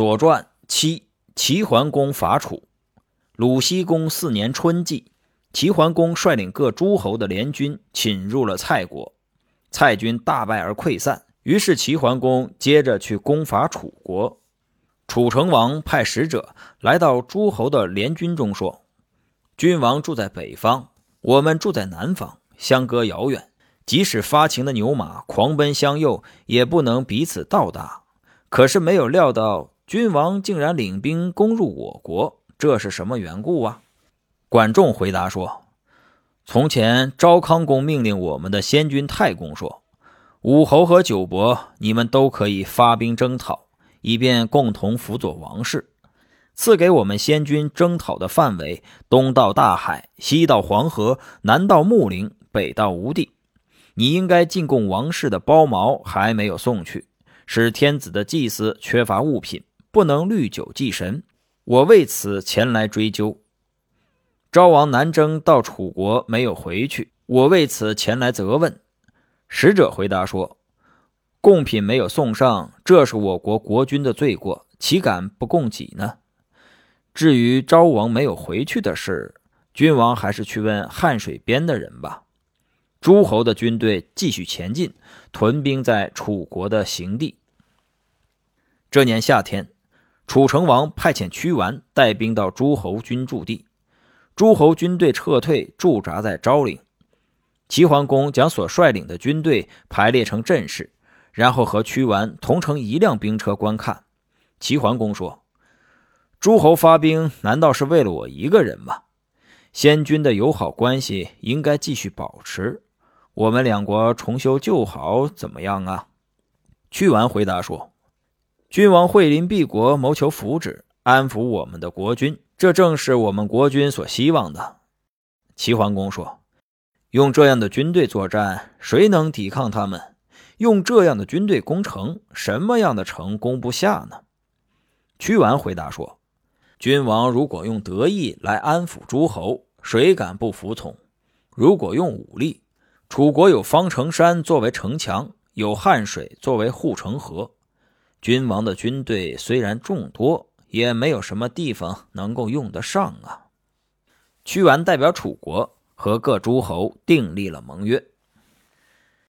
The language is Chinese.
左传七，齐桓公伐楚。鲁僖公四年春季，齐桓公率领各诸侯的联军侵入了蔡国，蔡军大败而溃散。于是齐桓公接着去攻伐楚国。楚成王派使者来到诸侯的联军中说：“君王住在北方，我们住在南方，相隔遥远，即使发情的牛马狂奔相诱，也不能彼此到达。可是没有料到。”君王竟然领兵攻入我国，这是什么缘故啊？管仲回答说：“从前昭康公命令我们的先君太公说，武侯和九伯，你们都可以发兵征讨，以便共同辅佐王室。赐给我们先君征讨的范围，东到大海，西到黄河，南到穆陵，北到吴地。你应该进贡王室的包茅还没有送去，使天子的祭祀缺乏物品。”不能虑酒祭神，我为此前来追究。昭王南征到楚国没有回去，我为此前来责问。使者回答说：“贡品没有送上，这是我国国君的罪过，岂敢不供给呢？至于昭王没有回去的事，君王还是去问汉水边的人吧。”诸侯的军队继续前进，屯兵在楚国的行地。这年夏天。楚成王派遣屈完带兵到诸侯军驻地，诸侯军队撤退，驻扎在昭陵。齐桓公将所率领的军队排列成阵势，然后和屈完同乘一辆兵车观看。齐桓公说：“诸侯发兵，难道是为了我一个人吗？先君的友好关系应该继续保持，我们两国重修旧好，怎么样啊？”屈完回答说。君王惠临敝国，谋求福祉，安抚我们的国君，这正是我们国君所希望的。齐桓公说：“用这样的军队作战，谁能抵抗他们？用这样的军队攻城，什么样的城攻不下呢？”屈完回答说：“君王如果用德义来安抚诸侯，谁敢不服从？如果用武力，楚国有方城山作为城墙，有汉水作为护城河。”君王的军队虽然众多，也没有什么地方能够用得上啊。屈完代表楚国和各诸侯订立了盟约。